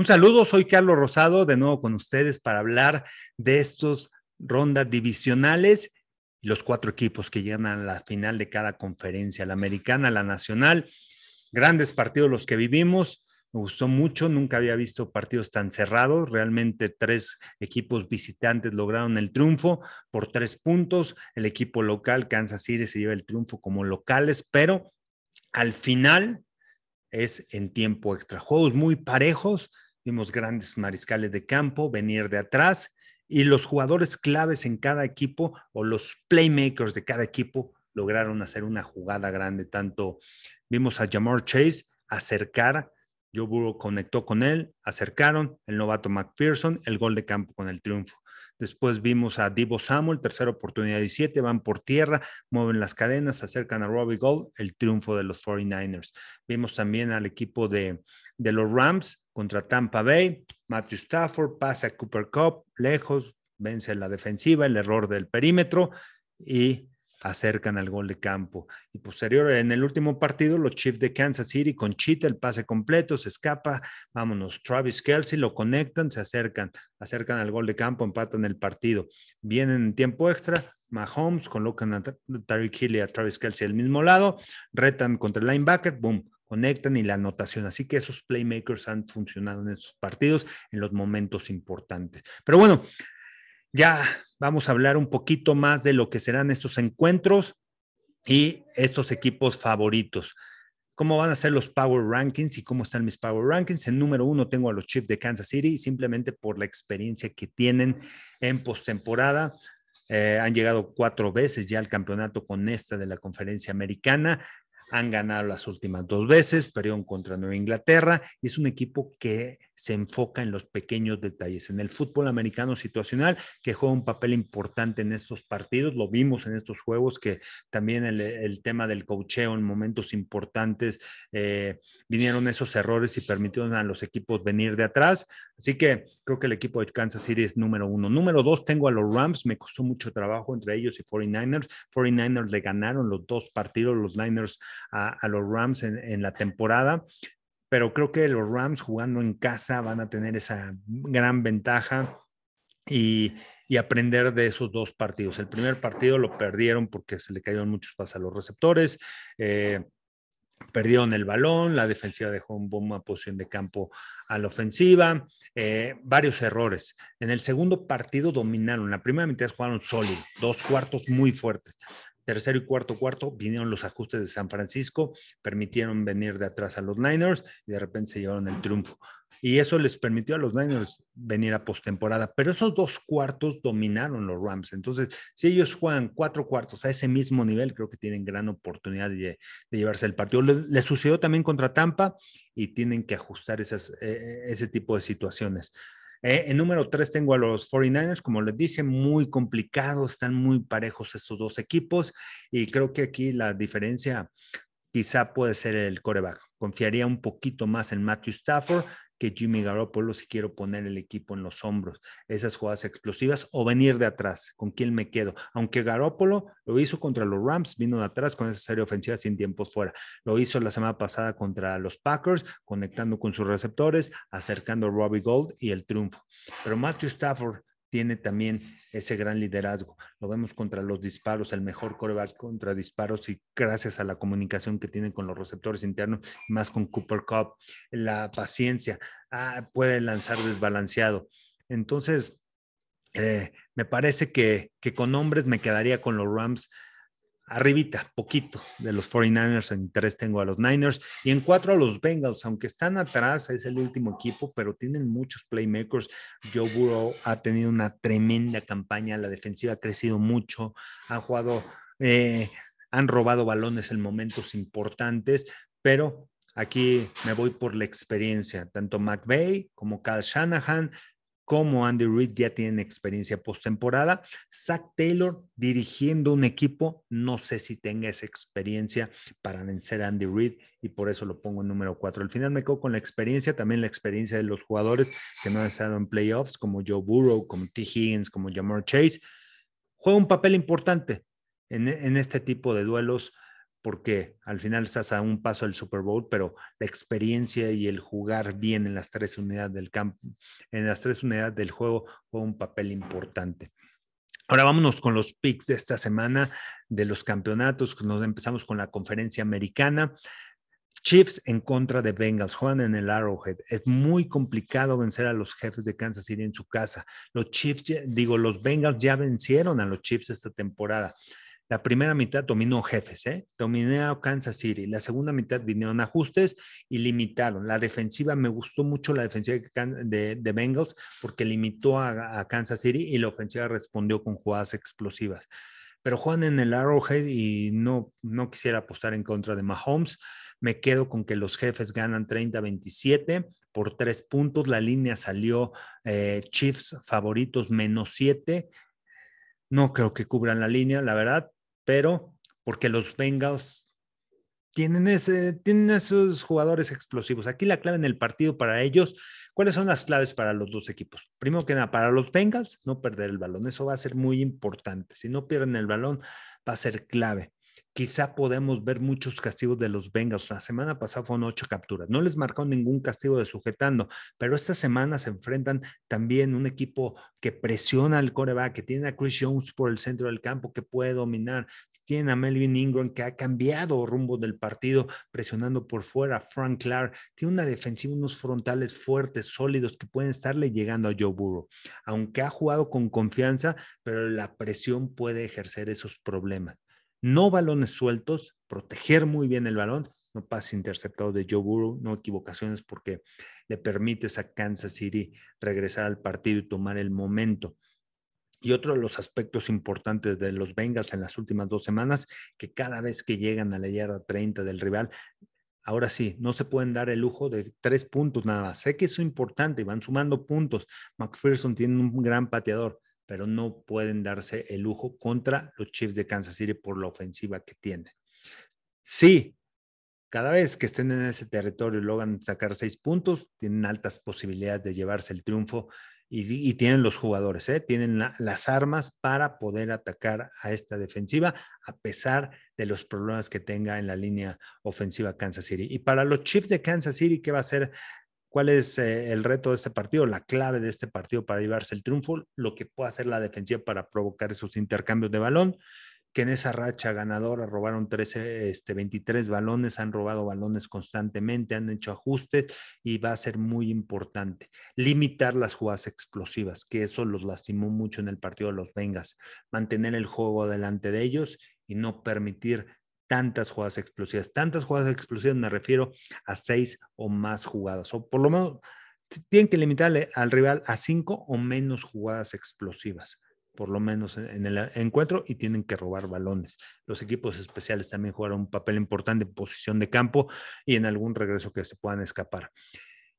Un saludo, soy Carlos Rosado, de nuevo con ustedes para hablar de estos rondas divisionales los cuatro equipos que llegan a la final de cada conferencia, la americana, la nacional. Grandes partidos los que vivimos. Me gustó mucho, nunca había visto partidos tan cerrados. Realmente tres equipos visitantes lograron el triunfo por tres puntos. El equipo local, Kansas City, se lleva el triunfo como locales, pero al final es en tiempo extra. Juegos muy parejos, Vimos grandes mariscales de campo venir de atrás y los jugadores claves en cada equipo o los playmakers de cada equipo lograron hacer una jugada grande. Tanto vimos a Jamar Chase acercar, Joe Burrow conectó con él, acercaron el novato McPherson, el gol de campo con el triunfo. Después vimos a Divo Samuel, tercera oportunidad y siete, van por tierra, mueven las cadenas, acercan a Robbie Gold, el triunfo de los 49ers. Vimos también al equipo de, de los Rams contra Tampa Bay, Matthew Stafford pasa a Cooper Cup, lejos, vence la defensiva, el error del perímetro y acercan al gol de campo. Y posterior, en el último partido, los Chiefs de Kansas City con Cheetah, el pase completo, se escapa, vámonos, Travis Kelsey lo conectan, se acercan, acercan al gol de campo, empatan el partido. Vienen en tiempo extra, Mahomes colocan a Tariq Hill y a Travis Kelsey al mismo lado, retan contra el linebacker, boom, conectan y la anotación. Así que esos playmakers han funcionado en estos partidos en los momentos importantes. Pero bueno, ya vamos a hablar un poquito más de lo que serán estos encuentros y estos equipos favoritos. ¿Cómo van a ser los Power Rankings y cómo están mis Power Rankings? En número uno tengo a los Chiefs de Kansas City, simplemente por la experiencia que tienen en postemporada. Eh, han llegado cuatro veces ya al campeonato con esta de la conferencia americana han ganado las últimas dos veces, perdieron contra Nueva Inglaterra y es un equipo que se enfoca en los pequeños detalles, en el fútbol americano situacional que juega un papel importante en estos partidos, lo vimos en estos juegos que también el, tema del cocheo en momentos importantes eh, vinieron esos errores y permitieron a los equipos venir de atrás, así que creo que el equipo de Kansas City es número uno. Número dos, tengo a los Rams, me costó mucho trabajo entre ellos y 49ers, 49ers le ganaron los dos partidos, los Niners a, los Rams en la temporada pero creo que los Rams jugando en casa van a tener esa gran ventaja y, aprender de esos dos partidos. El primer partido lo perdieron porque se le cayeron muchos pasos a los receptores. Eh, perdieron el balón, la defensiva dejó un bomba posición de campo a la ofensiva, eh, varios errores. En el segundo partido dominaron, la primera mitad jugaron sólido, dos cuartos muy fuertes tercero y cuarto cuarto vinieron los ajustes de San Francisco, permitieron venir de atrás a los Niners y de repente se llevaron el triunfo. Y eso les permitió a los Niners venir a postemporada, pero esos dos cuartos dominaron los Rams. Entonces, si ellos juegan cuatro cuartos a ese mismo nivel, creo que tienen gran oportunidad de, llevarse el partido. Les, sucedió también contra Tampa y tienen que ajustar esas, eh, ese tipo de situaciones. Eh, en número tres tengo a los 49ers, como les dije, muy complicado, están muy parejos estos dos equipos y creo que aquí la diferencia quizá puede ser el coreback. Confiaría un poquito más en Matthew Stafford que Jimmy Garoppolo si quiero poner el equipo en los hombros, esas jugadas explosivas o venir de atrás, con quién me quedo. Aunque Garoppolo lo hizo contra los Rams, vino de atrás con esa serie ofensiva sin tiempos fuera. Lo hizo la semana pasada contra los Packers, conectando con sus receptores, acercando a Robbie Gold y el triunfo. Pero Matthew Stafford tiene también ese gran liderazgo. Lo vemos contra los disparos, el mejor coreback contra disparos y gracias a la comunicación que tienen con los receptores internos, más con Cooper Cup, la paciencia, ah, puede lanzar desbalanceado. Entonces, eh, me parece que, que con hombres me quedaría con los Rams arribita, poquito de los 49ers, en tres tengo a los Niners y en cuatro a los Bengals, aunque están atrás, es el último equipo, pero tienen muchos playmakers. Joe Burrow ha tenido una tremenda campaña, la defensiva ha crecido mucho, han jugado, eh, han robado balones en momentos importantes, pero aquí me voy por la experiencia, tanto McVay como Cal Shanahan como Andy Reid ya tienen experiencia postemporada. Zach Taylor dirigiendo un equipo, no sé si tenga esa experiencia para vencer a Andy Reid y por eso lo pongo en número cuatro. Al final me quedo con la experiencia, también la experiencia de los jugadores que no han estado en playoffs, como Joe Burrow, como T. Higgins, como Jamar Chase. Juega un papel importante en, en este tipo de duelos porque al final estás a un paso del Super Bowl, pero la experiencia y el jugar bien en las tres unidades del campo, en las tres unidades del juego, fue un papel importante. Ahora vámonos con los picks de esta semana de los campeonatos. Nos empezamos con la conferencia americana. Chiefs en contra de Bengals, juegan en el Arrowhead. Es muy complicado vencer a los jefes de Kansas City en su casa. Los Chiefs, digo, los Bengals ya vencieron a los Chiefs esta temporada. La primera mitad dominó jefes, ¿eh? dominó Kansas City. La segunda mitad vinieron ajustes y limitaron. La defensiva, me gustó mucho la defensiva de, Bengals porque limitó a, a, Kansas City y la ofensiva respondió con jugadas explosivas. Pero juegan en el Arrowhead y no, no quisiera apostar en contra de Mahomes. Me quedo con que los jefes ganan 30-27 por tres puntos. La línea salió eh, Chiefs favoritos menos siete. No creo que cubran la línea, la verdad pero porque los Bengals tienen, ese, tienen esos jugadores explosivos. Aquí la clave en el partido para ellos, ¿cuáles son las claves para los dos equipos? Primero que nada, para los Bengals, no perder el balón. Eso va a ser muy importante. Si no pierden el balón, va a ser clave quizá podemos ver muchos castigos de los Bengals. La semana pasada fueron ocho capturas. No les marcó ningún castigo de sujetando, pero esta semana se enfrentan también un equipo que presiona al coreback, que tiene a Chris Jones por el centro del campo, que puede dominar. Tiene a Melvin Ingram que ha cambiado rumbo del partido, presionando por fuera. Frank Clark tiene una defensiva, unos frontales fuertes, sólidos, que pueden estarle llegando a Joe Burrow. Aunque ha jugado con confianza, pero la presión puede ejercer esos problemas no balones sueltos, proteger muy bien el balón, no pase interceptado de Joe Burrow, no equivocaciones porque le permites a Kansas City regresar al partido y tomar el momento. Y otro de los aspectos importantes de los Bengals en las últimas dos semanas, que cada vez que llegan a la yarda 30 del rival, ahora sí, no se pueden dar el lujo de tres puntos nada más. Sé que es importante van sumando puntos. McPherson tiene un gran pateador, pero no pueden darse el lujo contra los Chiefs de Kansas City por la ofensiva que tienen. Sí, cada vez que estén en ese territorio logran sacar seis puntos, tienen altas posibilidades de llevarse el triunfo y, tienen los jugadores, ¿eh? tienen las armas para poder atacar a esta defensiva a pesar de los problemas que tenga en la línea ofensiva Kansas City. Y para los Chiefs de Kansas City, ¿qué va a ser ¿Cuál es eh, el reto de este partido? La clave de este partido para llevarse el triunfo, lo que puede hacer la defensiva para provocar esos intercambios de balón, que en esa racha ganadora robaron 13, este, 23 balones, han robado balones constantemente, han hecho ajustes y va a ser muy importante limitar las jugadas explosivas, que eso los lastimó mucho en el partido de los Vengas, mantener el juego delante de ellos y no permitir tantas jugadas explosivas. Tantas jugadas explosivas me refiero a seis o más jugadas, o por lo menos tienen que limitarle al rival a cinco o menos jugadas explosivas, por lo menos en el encuentro, y tienen que robar balones. Los equipos especiales también jugaron un papel importante en posición de campo y en algún regreso que se puedan escapar.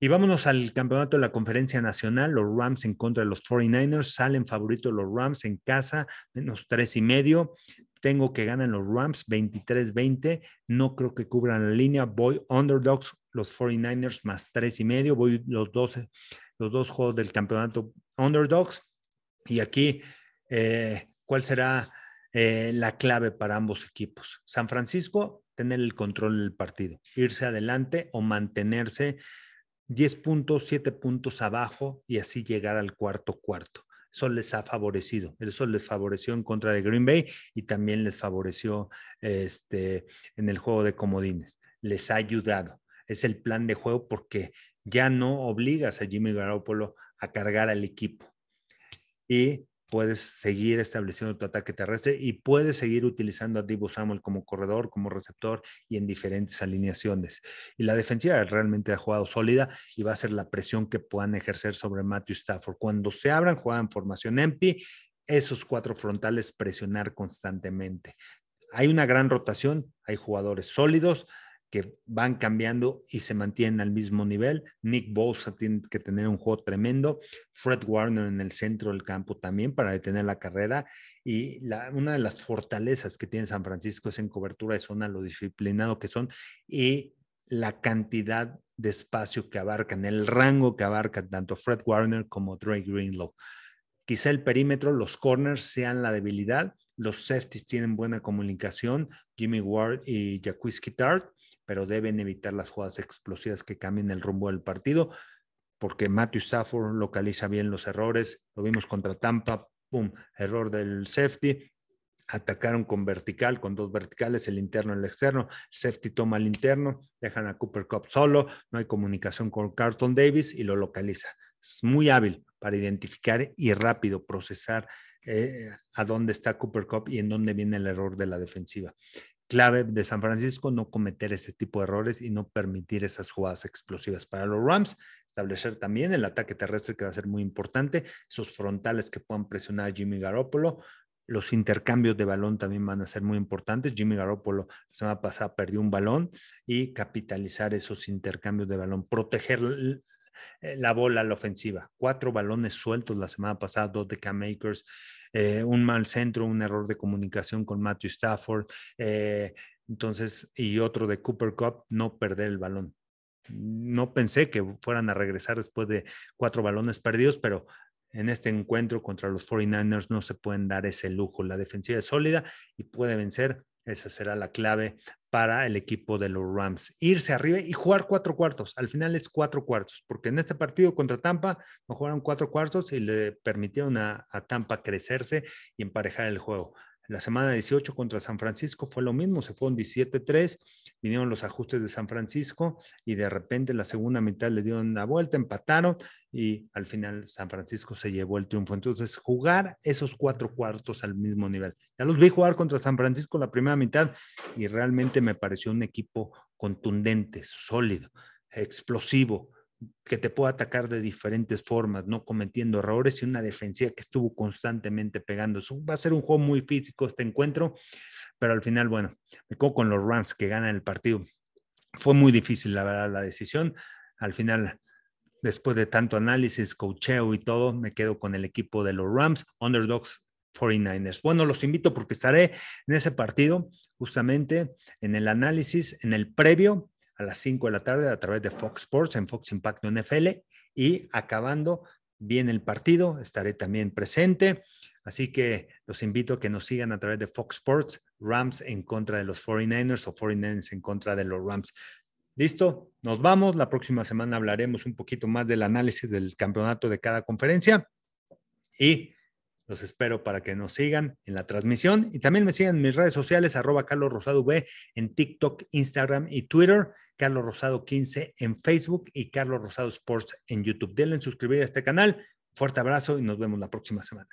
Y vámonos al campeonato de la conferencia nacional, los Rams en contra de los 49ers, salen favoritos los Rams en casa, menos tres y medio. Tengo que ganar los Rams 23-20. No creo que cubran la línea. Voy underdogs, los 49ers más tres y medio. Voy los 12, los dos juegos del campeonato underdogs. Y aquí, eh, ¿cuál será eh, la clave para ambos equipos? San Francisco, tener el control del partido, irse adelante o mantenerse 10 puntos, 7 puntos abajo y así llegar al cuarto cuarto. Eso les ha favorecido, eso les favoreció en contra de Green Bay y también les favoreció este, en el juego de comodines. Les ha ayudado. Es el plan de juego porque ya no obligas a Jimmy Garoppolo a cargar al equipo. Y puedes seguir estableciendo tu ataque terrestre y puedes seguir utilizando a Divo Samuel como corredor, como receptor y en diferentes alineaciones. Y la defensiva realmente ha jugado sólida y va a ser la presión que puedan ejercer sobre Matthew Stafford. Cuando se abran, juegan formación empty, esos cuatro frontales presionar constantemente. Hay una gran rotación, hay jugadores sólidos, que van cambiando y se mantienen al mismo nivel. Nick Bosa tiene que tener un juego tremendo. Fred Warner en el centro del campo también para detener la carrera. Y la, una de las fortalezas que tiene San Francisco es en cobertura de zona, lo disciplinado que son y la cantidad de espacio que abarcan, el rango que abarcan tanto Fred Warner como Drake Greenlow. Quizá el perímetro, los corners sean la debilidad, Los safeties tienen buena comunicación, Jimmy Ward y Jaquiski Tart, pero deben evitar las jugadas explosivas que cambien el rumbo del partido, porque Matthew Stafford localiza bien los errores. Lo vimos contra Tampa, pum, error del safety, atacaron con vertical, con dos verticales, el interno y el externo. Safety toma el interno, dejan a Cooper Cup solo, no hay comunicación con Carlton Davis y lo localiza. Es muy hábil para identificar y rápido procesar eh, a dónde está Cooper Cup y en dónde viene el error de la defensiva. Clave de San Francisco no cometer ese tipo de errores y no permitir esas jugadas explosivas. Para los Rams, establecer también el ataque terrestre que va a ser muy importante, esos frontales que puedan presionar a Jimmy Garoppolo, los intercambios de balón también van a ser muy importantes. Jimmy Garoppolo la semana pasada perdió un balón y capitalizar esos intercambios de balón, proteger la bola a la ofensiva. Cuatro balones sueltos la semana pasada, dos de Cam Makers, eh, un mal centro, un error de comunicación con Matthew Stafford, eh, entonces, y otro de Cooper Cup, no perder el balón. No pensé que fueran a regresar después de cuatro balones perdidos, pero en este encuentro contra los 49ers no se pueden dar ese lujo. La defensiva es sólida y puede vencer. Esa será la clave para el equipo de los Rams. Irse arriba y jugar cuatro cuartos. Al final es cuatro cuartos, porque en este partido contra Tampa no jugaron cuatro cuartos y le permitieron a, Tampa crecerse y emparejar el juego. La semana 18 contra San Francisco fue lo mismo, se fueron 17-3, vinieron los ajustes de San Francisco y de repente la segunda mitad le dieron la vuelta, empataron y al final San Francisco se llevó el triunfo. Entonces, jugar esos cuatro cuartos al mismo nivel. Ya los vi jugar contra San Francisco la primera mitad y realmente me pareció un equipo contundente, sólido, explosivo, que te pueda atacar de diferentes formas, no cometiendo errores y una defensiva que estuvo constantemente pegando. va a ser un juego muy físico este encuentro, pero al final, bueno, me quedo con los Rams que ganan el partido. Fue muy difícil, la verdad, la decisión. Al final, después de tanto análisis, cocheo y todo, me quedo con el equipo de los Rams, Underdogs 49ers. Bueno, los invito porque estaré en ese partido, justamente en el análisis, en el previo a las 5 de la tarde a través de Fox Sports en Fox Impact NFL y acabando bien el partido, estaré también presente. Así que los invito a que nos sigan a través de Fox Sports, Rams en contra de los 49ers o 49ers en contra de los Rams. Listo, nos vamos. La próxima semana hablaremos un poquito más del análisis del campeonato de cada conferencia y los espero para que nos sigan en la transmisión y también me sigan en mis redes sociales, arroba Carlos Rosado V en TikTok, Instagram y Twitter, Carlos Rosado 15 en Facebook y Carlos Rosado Sports en YouTube. Denle en suscribir a este canal. Fuerte abrazo y nos vemos la próxima semana.